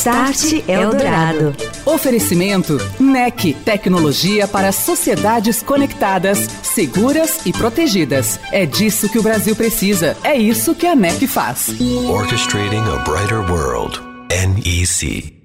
Start Eldorado. Oferecimento NEC, tecnologia para sociedades conectadas, seguras e protegidas. É disso que o Brasil precisa. É isso que a NEC faz. Orchestrating a brighter world. NEC.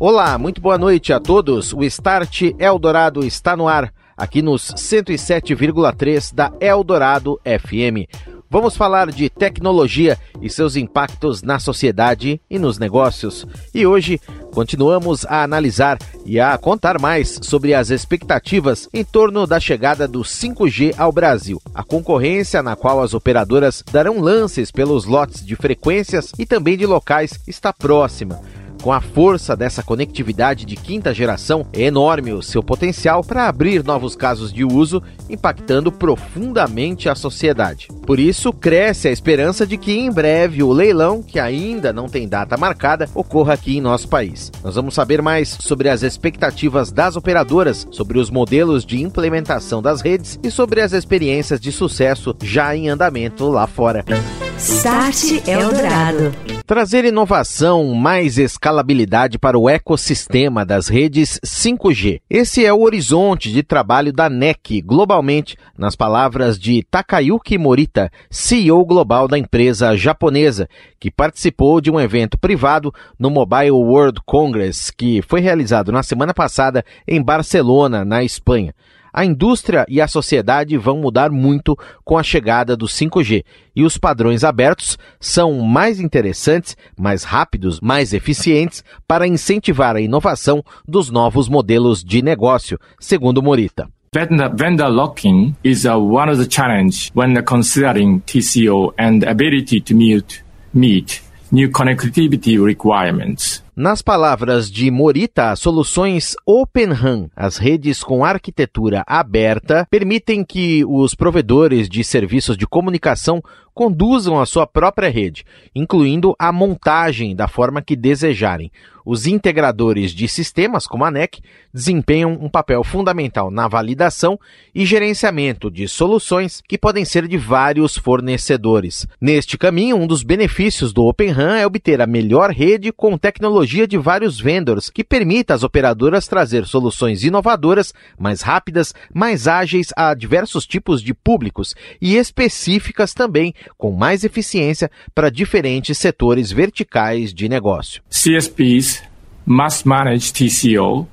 Olá, muito boa noite a todos. O Start Eldorado está no ar, aqui nos 107,3 da Eldorado FM. Vamos falar de tecnologia e seus impactos na sociedade e nos negócios. E hoje continuamos a analisar e a contar mais sobre as expectativas em torno da chegada do 5G ao Brasil. A concorrência na qual as operadoras darão lances pelos lotes de frequências e também de locais está próxima. Com a força dessa conectividade de quinta geração, é enorme o seu potencial para abrir novos casos de uso, impactando profundamente a sociedade. Por isso, cresce a esperança de que em breve o leilão, que ainda não tem data marcada, ocorra aqui em nosso país. Nós vamos saber mais sobre as expectativas das operadoras, sobre os modelos de implementação das redes e sobre as experiências de sucesso já em andamento lá fora. Start Eldorado. Trazer inovação, mais escalabilidade para o ecossistema das redes 5G. Esse é o horizonte de trabalho da NEC globalmente, nas palavras de Takayuki Morita, CEO global da empresa japonesa, que participou de um evento privado no Mobile World Congress, que foi realizado na semana passada em Barcelona, na Espanha a indústria e a sociedade vão mudar muito com a chegada do 5G e os padrões abertos são mais interessantes, mais rápidos, mais eficientes para incentivar a inovação dos novos modelos de negócio, segundo Morita. Vendor locking is one of the challenge when considering TCO and ability to meet new connectivity requirements. Nas palavras de Morita, soluções Open RAN, as redes com arquitetura aberta, permitem que os provedores de serviços de comunicação conduzam a sua própria rede, incluindo a montagem da forma que desejarem. Os integradores de sistemas, como a NEC, desempenham um papel fundamental na validação e gerenciamento de soluções que podem ser de vários fornecedores. Neste caminho, um dos benefícios do Open RAN é obter a melhor rede com tecnologia de vários vendors, que permita às operadoras trazer soluções inovadoras, mais rápidas, mais ágeis a diversos tipos de públicos e específicas também com mais eficiência para diferentes setores verticais de negócio. CSPs must manage TCO,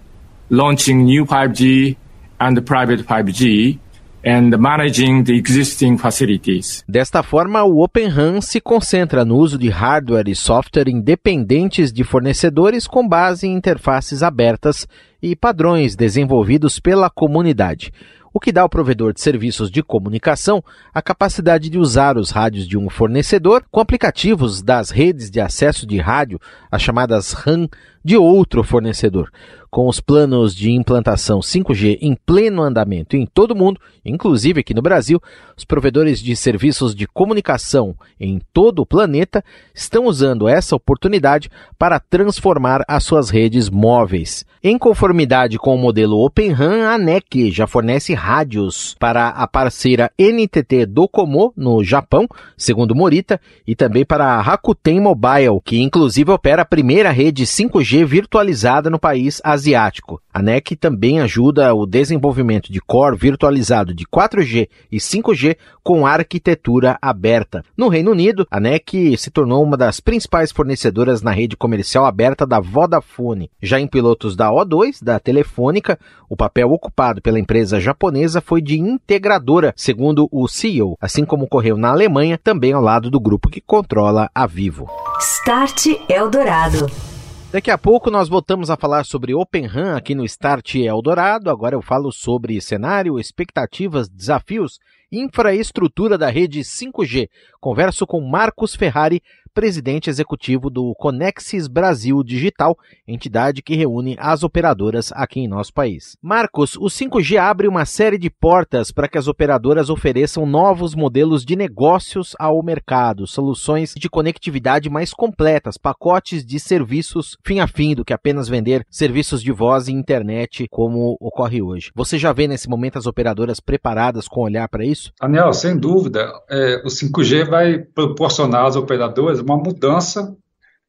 launching new 5G and private 5G and managing the existing facilities. Desta forma, o Open RAN se concentra no uso de hardware e software independentes de fornecedores com base em interfaces abertas e padrões desenvolvidos pela comunidade o que dá ao provedor de serviços de comunicação a capacidade de usar os rádios de um fornecedor com aplicativos das redes de acesso de rádio, as chamadas RAN, de outro fornecedor. Com os planos de implantação 5G em pleno andamento em todo o mundo, inclusive aqui no Brasil, os provedores de serviços de comunicação em todo o planeta estão usando essa oportunidade para transformar as suas redes móveis. Em conformidade com o modelo Open RAN, a NEC já fornece rádios para a parceira NTT Docomo no Japão, segundo Morita, e também para a Rakuten Mobile, que inclusive opera a primeira rede 5G virtualizada no país asiático. A NEC também ajuda o desenvolvimento de core virtualizado de 4G e 5G com arquitetura aberta. No Reino Unido, a NEC se tornou uma das principais fornecedoras na rede comercial aberta da Vodafone. Já em pilotos da O2, da Telefônica, o papel ocupado pela empresa japonesa foi de integradora, segundo o CEO, assim como ocorreu na Alemanha, também ao lado do grupo que controla a Vivo. Start Eldorado. Daqui a pouco nós voltamos a falar sobre Open RAN aqui no Start Eldorado. Agora eu falo sobre cenário, expectativas, desafios infraestrutura da rede 5G. Converso com Marcos Ferrari, presidente executivo do Conexis Brasil Digital, entidade que reúne as operadoras aqui em nosso país. Marcos, o 5G abre uma série de portas para que as operadoras ofereçam novos modelos de negócios ao mercado, soluções de conectividade mais completas, pacotes de serviços fim a fim do que apenas vender serviços de voz e internet como ocorre hoje. Você já vê nesse momento as operadoras preparadas com olhar para isso? Daniel, sem dúvida, é, o 5G vai proporcionar às operadoras uma mudança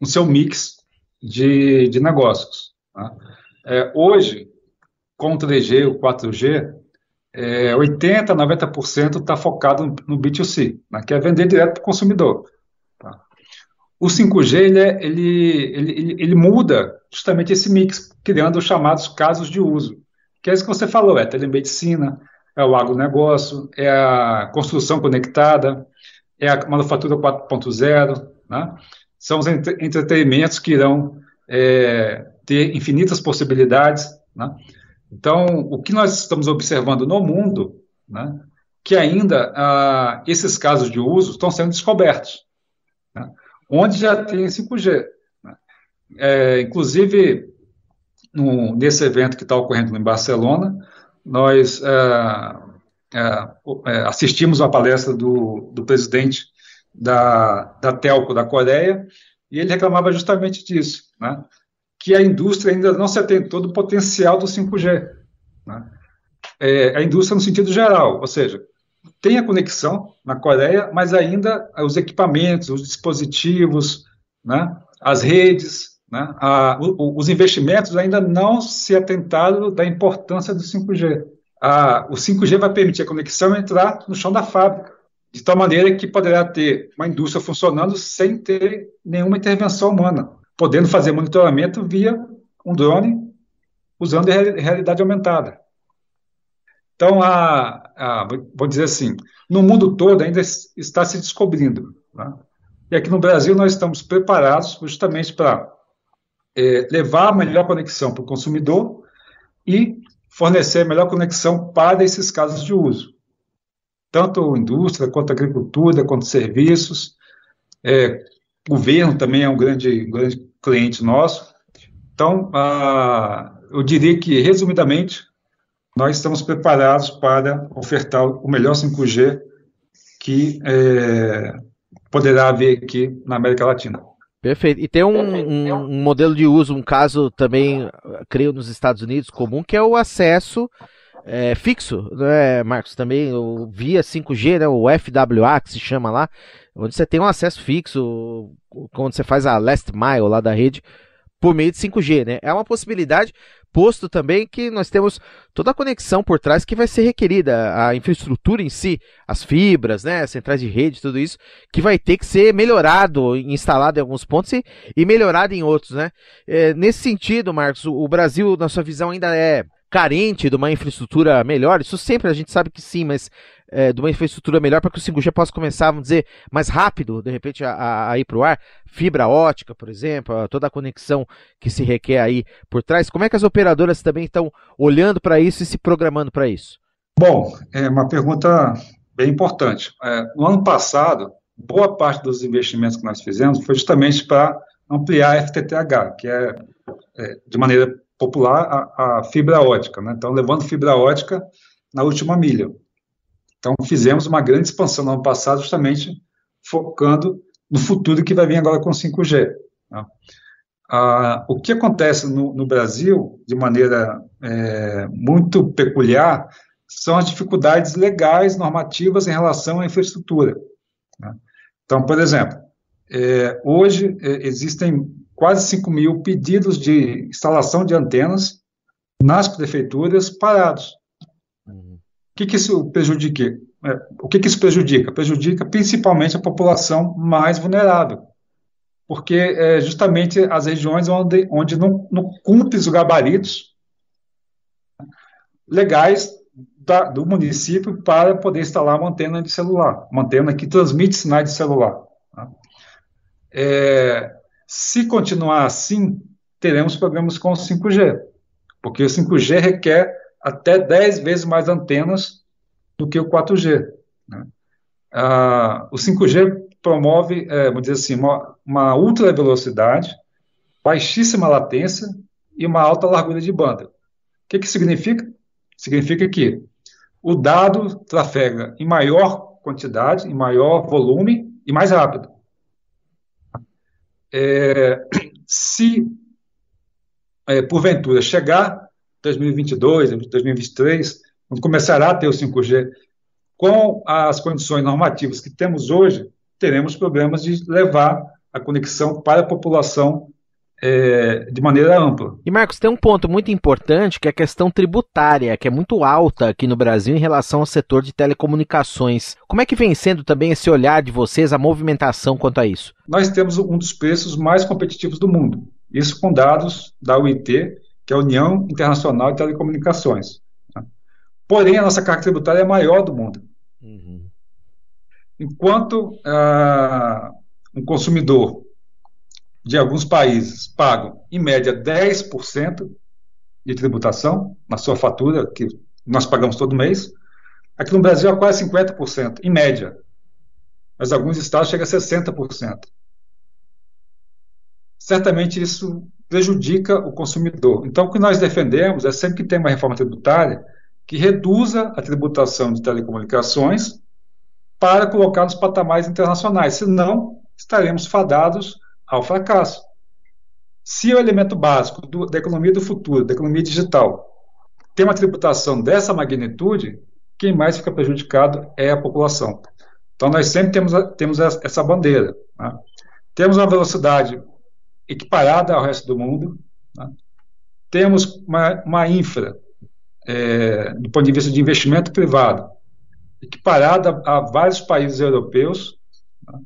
no seu mix de, de negócios. Tá? É, hoje, com o 3G, o 4G, é, 80%, 90% está focado no B2C, né, que é vender direto para o consumidor. Tá? O 5G ele, é, ele, ele, ele, muda justamente esse mix, criando os chamados casos de uso, que é isso que você falou, é telemedicina, é o agronegócio, é a construção conectada, é a manufatura 4.0, né? São os entretenimentos que irão é, ter infinitas possibilidades. Né? Então, o que nós estamos observando no mundo, né, que ainda ah, esses casos de uso estão sendo descobertos, né, onde já tem 5G. Né? É, inclusive, no, nesse evento que está ocorrendo em Barcelona, nós ah, ah, assistimos a palestra do, do presidente da, da Telco da Coreia, e ele reclamava justamente disso, né? que a indústria ainda não se atentou do potencial do 5G. Né? É, a indústria no sentido geral, ou seja, tem a conexão na Coreia, mas ainda os equipamentos, os dispositivos, né? as redes, né? o, os investimentos ainda não se atentaram da importância do 5G. A, o 5G vai permitir a conexão entrar no chão da fábrica de tal maneira que poderá ter uma indústria funcionando sem ter nenhuma intervenção humana, podendo fazer monitoramento via um drone usando realidade aumentada. Então, a, a, vou dizer assim, no mundo todo ainda está se descobrindo. Né? E aqui no Brasil nós estamos preparados justamente para é, levar a melhor conexão para o consumidor e fornecer a melhor conexão para esses casos de uso tanto indústria, quanto agricultura, quanto serviços. É, governo também é um grande, grande cliente nosso. Então, eu diria que, resumidamente, nós estamos preparados para ofertar o melhor 5G que é, poderá haver aqui na América Latina. Perfeito. E tem um, um, um, modelo de uso, um caso também, creio, nos Estados Unidos comum, que é o acesso é, fixo, né, Marcos? Também o via 5G, né, o FWA que se chama lá, onde você tem um acesso fixo, quando você faz a last mile lá da rede, por meio de 5G, né? É uma possibilidade, posto também que nós temos toda a conexão por trás que vai ser requerida, a infraestrutura em si, as fibras, né, centrais de rede, tudo isso, que vai ter que ser melhorado, instalado em alguns pontos e, e melhorado em outros, né? É, nesse sentido, Marcos, o Brasil, na sua visão, ainda é carente de uma infraestrutura melhor? Isso sempre a gente sabe que sim, mas é, de uma infraestrutura melhor para que o 5G possa começar, vamos dizer, mais rápido, de repente, a, a ir para o ar? Fibra ótica, por exemplo, toda a conexão que se requer aí por trás. Como é que as operadoras também estão olhando para isso e se programando para isso? Bom, é uma pergunta bem importante. É, no ano passado, boa parte dos investimentos que nós fizemos foi justamente para ampliar a FTTH, que é, é de maneira popular a, a fibra ótica, né? então levando fibra ótica na última milha. Então fizemos uma grande expansão no ano passado, justamente focando no futuro que vai vir agora com 5G. Né? Ah, o que acontece no, no Brasil, de maneira é, muito peculiar, são as dificuldades legais, normativas em relação à infraestrutura. Né? Então, por exemplo, é, hoje é, existem quase 5 mil pedidos de instalação de antenas nas prefeituras parados. Uhum. Que, que isso prejudica? É, o que, que isso prejudica? Prejudica principalmente a população mais vulnerável, porque é justamente as regiões onde, onde não, não cumpre os gabaritos legais da, do município para poder instalar uma antena de celular, uma antena que transmite sinais de celular. Tá? É, se continuar assim, teremos problemas com o 5G, porque o 5G requer até 10 vezes mais antenas do que o 4G. Né? Ah, o 5G promove, é, vamos dizer assim, uma, uma ultra velocidade, baixíssima latência e uma alta largura de banda. O que, que significa? Significa que o dado trafega em maior quantidade, em maior volume e mais rápido. É, se, é, porventura, chegar 2022, 2023, quando começará a ter o 5G, com as condições normativas que temos hoje, teremos problemas de levar a conexão para a população é, de maneira ampla. E Marcos, tem um ponto muito importante que é a questão tributária, que é muito alta aqui no Brasil em relação ao setor de telecomunicações. Como é que vem sendo também esse olhar de vocês, a movimentação quanto a isso? Nós temos um dos preços mais competitivos do mundo. Isso com dados da UIT, que é a União Internacional de Telecomunicações. Porém, a nossa carga tributária é a maior do mundo. Uhum. Enquanto ah, um consumidor de alguns países pagam, em média, 10% de tributação na sua fatura, que nós pagamos todo mês. Aqui no Brasil é quase 50%, em média. Mas alguns estados chega a 60%. Certamente isso prejudica o consumidor. Então, o que nós defendemos é sempre que tem uma reforma tributária que reduza a tributação de telecomunicações para colocar nos patamares internacionais. Senão, estaremos fadados ao fracasso. Se o elemento básico do, da economia do futuro, da economia digital, tem uma tributação dessa magnitude, quem mais fica prejudicado é a população. Então, nós sempre temos, temos essa bandeira. Né? Temos uma velocidade equiparada ao resto do mundo, né? temos uma, uma infra, é, do ponto de vista de investimento privado, equiparada a vários países europeus, né?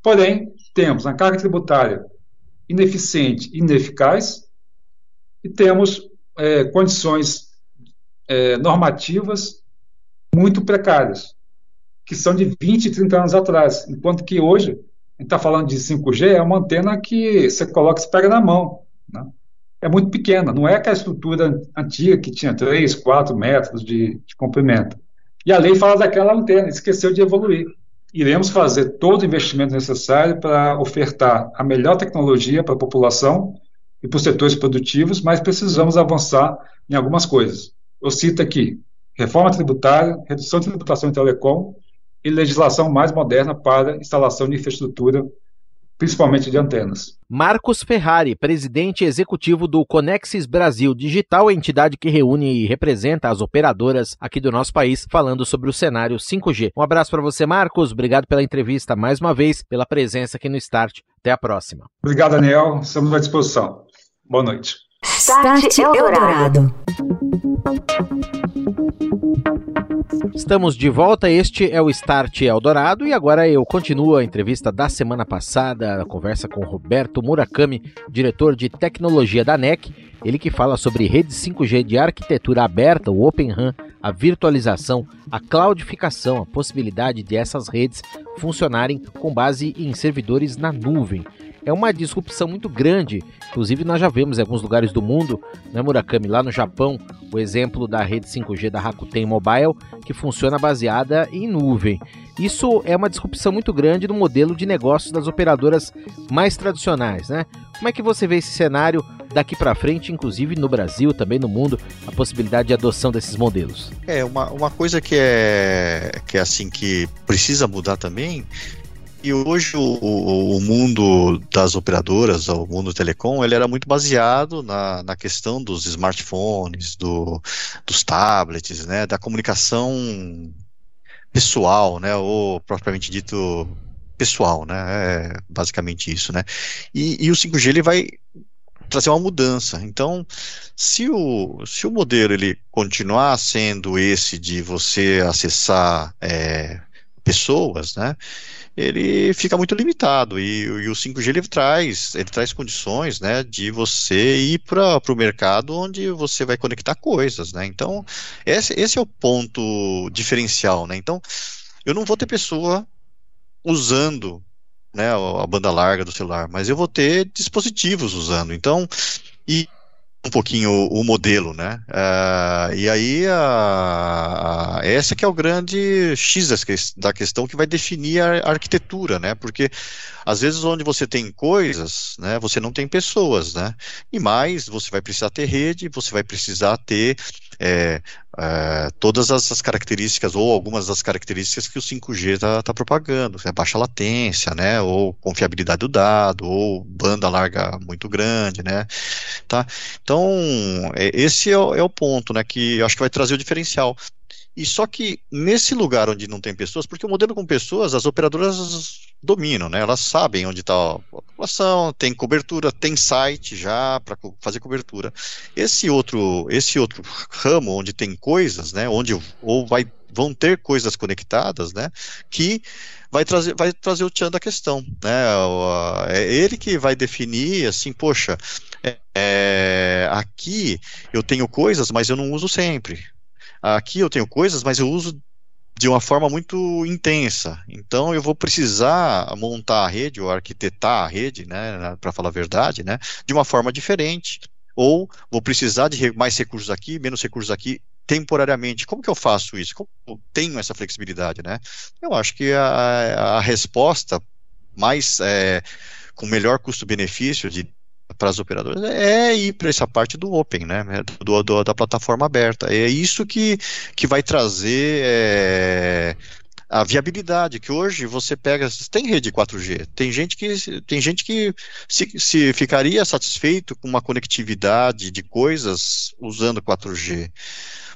porém, temos a carga tributária ineficiente e ineficaz, e temos é, condições é, normativas muito precárias, que são de 20, 30 anos atrás, enquanto que hoje, gente está falando de 5G, é uma antena que você coloca e pega na mão. Né? É muito pequena, não é aquela estrutura antiga que tinha 3, 4 metros de, de comprimento. E a lei fala daquela antena, esqueceu de evoluir iremos fazer todo o investimento necessário para ofertar a melhor tecnologia para a população e para os setores produtivos, mas precisamos avançar em algumas coisas. Eu cito aqui reforma tributária, redução de tributação em telecom e legislação mais moderna para instalação de infraestrutura principalmente de antenas. Marcos Ferrari, presidente executivo do Conexis Brasil Digital, entidade que reúne e representa as operadoras aqui do nosso país, falando sobre o cenário 5G. Um abraço para você, Marcos. Obrigado pela entrevista mais uma vez, pela presença aqui no Start. Até a próxima. Obrigado, Daniel. Estamos à disposição. Boa noite. Start Eldorado. Estamos de volta, este é o Start Eldorado e agora eu continuo a entrevista da semana passada, a conversa com Roberto Murakami, diretor de tecnologia da NEC, ele que fala sobre redes 5G de arquitetura aberta, o Open RAN, a virtualização, a cloudificação, a possibilidade de essas redes funcionarem com base em servidores na nuvem é uma disrupção muito grande. Inclusive, nós já vemos em alguns lugares do mundo, né, Murakami, lá no Japão, o exemplo da rede 5G da Rakuten Mobile, que funciona baseada em nuvem. Isso é uma disrupção muito grande no modelo de negócios das operadoras mais tradicionais, né? Como é que você vê esse cenário daqui para frente, inclusive no Brasil, também no mundo, a possibilidade de adoção desses modelos? É, uma, uma coisa que é, que é assim que precisa mudar também e hoje o, o, mundo das operadoras, o mundo telecom, ele era muito baseado na, na questão dos smartphones, do, dos tablets, né, da comunicação pessoal, né, ou propriamente dito pessoal, né, é basicamente isso, né. E, e o 5G ele vai trazer uma mudança. Então, se o, se o modelo ele continuar sendo esse de você acessar é, pessoas, né, ele fica muito limitado e, e, o 5G ele traz, ele traz condições, né, de você ir para o mercado onde você vai conectar coisas, né? Então esse, esse é o ponto diferencial, né? Então eu não vou ter pessoa usando, né, a banda larga do celular, mas eu vou ter dispositivos usando. Então e um pouquinho o, o modelo, né? Uh, e aí a, a, essa que é o grande X da questão que vai definir a, arquitetura, né? Porque às vezes onde você tem coisas, né, você não tem pessoas, né? E mais, você vai precisar ter rede, você vai precisar ter é, é, todas as, características ou algumas das características que o 5G está tá propagando, né? baixa latência, né? Ou confiabilidade do dado, ou banda larga muito grande, né? Tá? Então, é, esse é o, é o ponto, né? Que acho que vai trazer o diferencial. E só que nesse lugar onde não tem pessoas, porque o modelo com pessoas, as operadoras dominam, né? Elas sabem onde está a população, tem cobertura, tem site já para fazer cobertura. Esse outro, esse outro ramo onde tem coisas, né? Onde ou vai vão ter coisas conectadas, né? Que vai trazer, vai trazer o tchan da questão, né? É ele que vai definir, assim, poxa, é, é, aqui eu tenho coisas, mas eu não uso sempre. Aqui eu tenho coisas, mas eu uso de uma forma muito intensa. Então eu vou precisar montar a rede ou arquitetar a rede, né, para falar a verdade, né, de uma forma diferente. Ou vou precisar de mais recursos aqui, menos recursos aqui temporariamente. Como que eu faço isso? Como eu tenho essa flexibilidade, né? Eu acho que a, a resposta mais é, com melhor custo-benefício de para as operadoras é ir para essa parte do open, né, do, do, da plataforma aberta. É isso que, que vai trazer é, a viabilidade, que hoje você pega, tem rede 4G, tem gente que, tem gente que se, se ficaria satisfeito com uma conectividade de coisas usando 4G.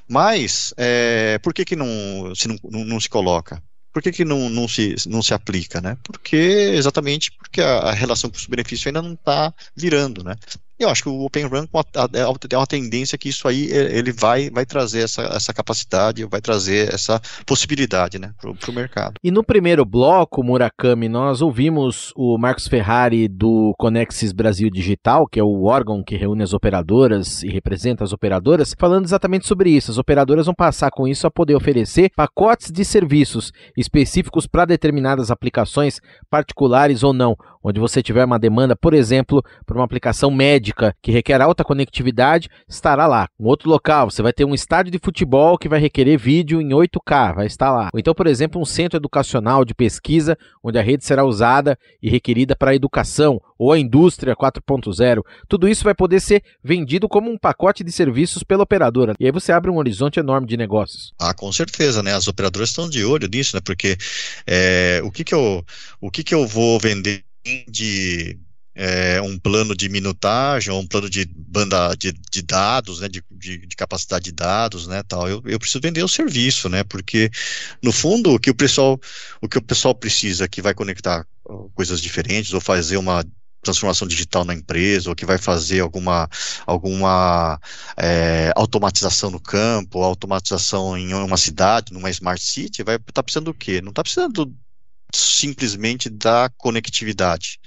Mas, é, por que, que não, se não, não se coloca? Por que, que não, não, se, não se aplica, né? Porque, exatamente porque a, a relação custo-benefício ainda não está virando, né? Eu acho que o Open Run é uma tendência que isso aí ele vai, vai trazer essa, essa capacidade, vai trazer essa possibilidade né, para o mercado. E no primeiro bloco, Murakami, nós ouvimos o Marcos Ferrari do Conexis Brasil Digital, que é o órgão que reúne as operadoras e representa as operadoras, falando exatamente sobre isso. As operadoras vão passar com isso a poder oferecer pacotes de serviços específicos para determinadas aplicações particulares ou não, onde você tiver uma demanda, por exemplo, para uma aplicação médica que requer alta conectividade, estará lá. Um outro local, você vai ter um estádio de futebol que vai requerer vídeo em 8K, vai estar lá. Ou então, por exemplo, um centro educacional de pesquisa, onde a rede será usada e requerida para a educação, ou a indústria 4.0. Tudo isso vai poder ser vendido como um pacote de serviços pela operadora. E aí você abre um horizonte enorme de negócios. Ah, com certeza, né? As operadoras estão de olho nisso, né? Porque é, o que que eu, o que que eu vou vender de é, um plano de minutagem ou um plano de banda de, de dados, né, de, de, de, capacidade de dados, né, tal. Eu, eu preciso vender o serviço, né, porque no fundo o que o pessoal o que o pessoal precisa que vai conectar coisas diferentes ou fazer uma transformação digital na empresa, ou que vai fazer alguma, alguma é, automatização no campo, automatização em uma cidade, numa smart city, vai estar tá precisando do quê? Não está precisando simplesmente da conectividade.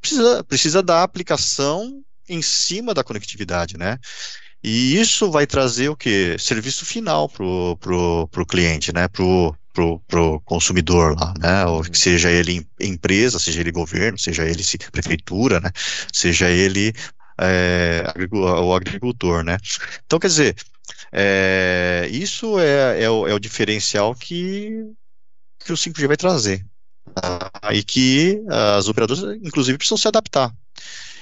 Precisa, precisa da aplicação em cima da conectividade, né? E isso vai trazer o que? Serviço final para o pro, pro cliente, né? Pro, pro, pro consumidor lá, né? Ou uhum. seja ele empresa, seja ele governo, seja ele prefeitura, né? Seja ele é, o agricultor, né? Então, quer dizer, é, isso é, é, o, é o diferencial que que o 5G vai trazer. Tá? E que as operadoras, inclusive, precisam se adaptar.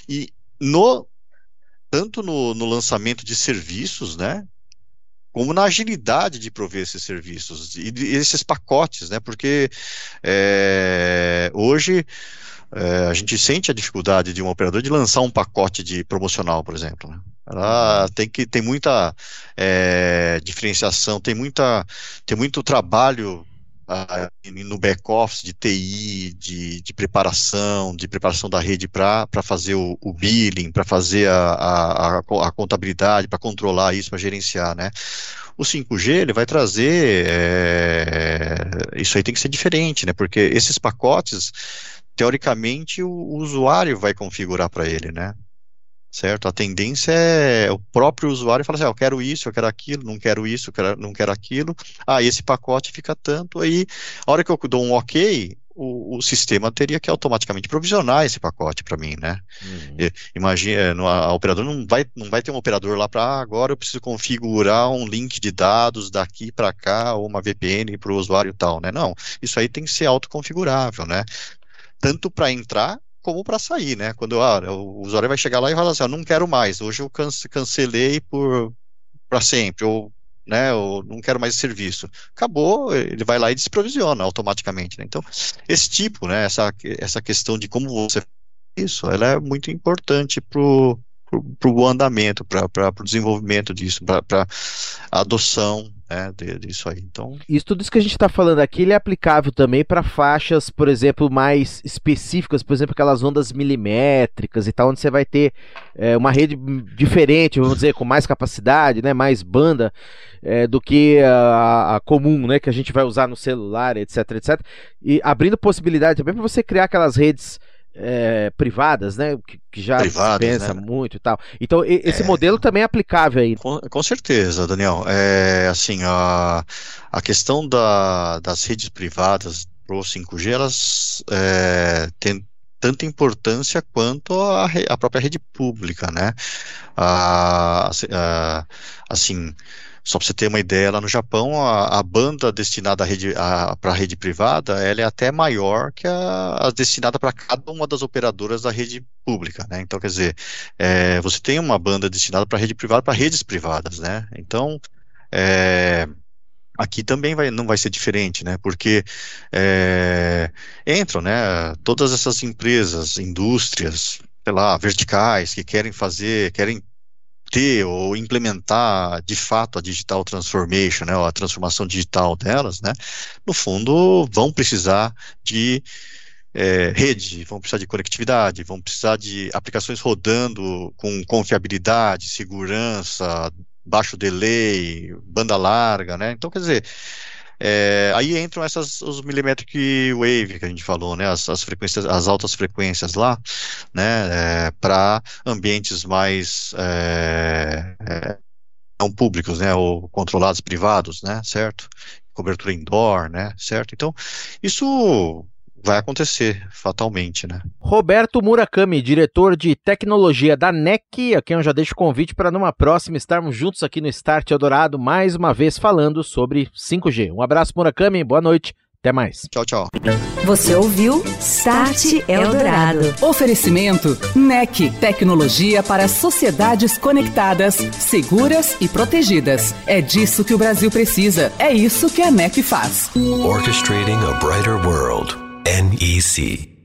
E no tanto no, no lançamento de serviços, né, como na agilidade de prover esses serviços e esses pacotes, né? Porque é, hoje é, a gente sente a dificuldade de um operador de lançar um pacote de promocional, por exemplo. Né? Ela tem que tem muita é, diferenciação, tem muita tem muito trabalho no back-office de TI, de, de, preparação, de preparação da rede para fazer o, o billing, para fazer a, a, a contabilidade, para controlar isso, para gerenciar, né? O 5G ele vai trazer é, isso aí tem que ser diferente, né? Porque esses pacotes, teoricamente, o, o usuário vai configurar para ele, né? Certo? A tendência é o próprio usuário falar assim, ah, eu quero isso, eu quero aquilo, não quero isso, eu quero, não quero aquilo. Ah, esse pacote fica tanto. Aí, a hora que eu dou um OK, o, o, sistema teria que automaticamente provisionar esse pacote para mim, né? Uhum. Imagina, é, a operador não vai, não vai ter um operador lá para ah, agora eu preciso configurar um link de dados daqui para cá ou uma VPN para o usuário e tal, né? Não, isso aí tem que ser autoconfigurável, né? Tanto para entrar como para sair, né? Quando ah, o usuário vai chegar lá e falar assim, ah, não quero mais, hoje eu cancelei por para sempre, ou né, eu não quero mais serviço. Acabou, ele vai lá e desprovisiona automaticamente. Né? Então, esse tipo, né, essa, essa questão de como você isso, ela é muito importante para o andamento, para o desenvolvimento disso, para a adoção né, disso aí. Então, isso tudo isso que a gente está falando aqui, ele é aplicável também para faixas, por exemplo, mais específicas, por exemplo, aquelas ondas milimétricas e tal, onde você vai ter é, uma rede diferente, vamos dizer, com mais capacidade, né, mais banda é, do que a, a, comum, né, que a gente vai usar no celular, etc, etc, e abrindo possibilidade também para você criar aquelas redes é, privadas, né? Que, que já privadas, pensa né? muito e tal. Então, e, esse é, modelo também é aplicável aí. Com, com certeza, Daniel. É, assim, a, a questão da, das redes privadas pro 5G, elas é, têm tanta importância quanto a, a própria rede pública, né? A, a, assim, só para você ter uma ideia, lá no Japão, a, a banda destinada para a rede privada, ela é até maior que a, a destinada para cada uma das operadoras da rede pública, né? Então, quer dizer, é, você tem uma banda destinada para rede privada, para redes privadas, né? Então, é, aqui também vai, não vai ser diferente, né? Porque é, entram, né? Todas essas empresas, indústrias, sei lá, verticais que querem fazer, querem ter ou implementar de fato a digital transformation, né, a transformação digital delas, né, no fundo vão precisar de é, rede, vão precisar de conectividade, vão precisar de aplicações rodando com confiabilidade, segurança, baixo delay, banda larga, né? Então, quer dizer, é, aí entram essas os millimetric wave que a gente falou, né, as, as frequências, as altas frequências lá, né, é, para ambientes mais é, é, não públicos, né, ou controlados privados, né, certo? Cobertura indoor, né, certo? Então, isso vai acontecer fatalmente, né? Roberto Murakami, diretor de tecnologia da NEC, a quem eu já deixo o convite para numa próxima estarmos juntos aqui no Start Eldorado, mais uma vez falando sobre 5G. Um abraço, Murakami, boa noite. Até mais. Tchau, tchau. Você ouviu Start Eldorado. Oferecimento NEC, tecnologia para sociedades conectadas, seguras e protegidas. É disso que o Brasil precisa. É isso que a NEC faz. Orchestrating a brighter world. NEC.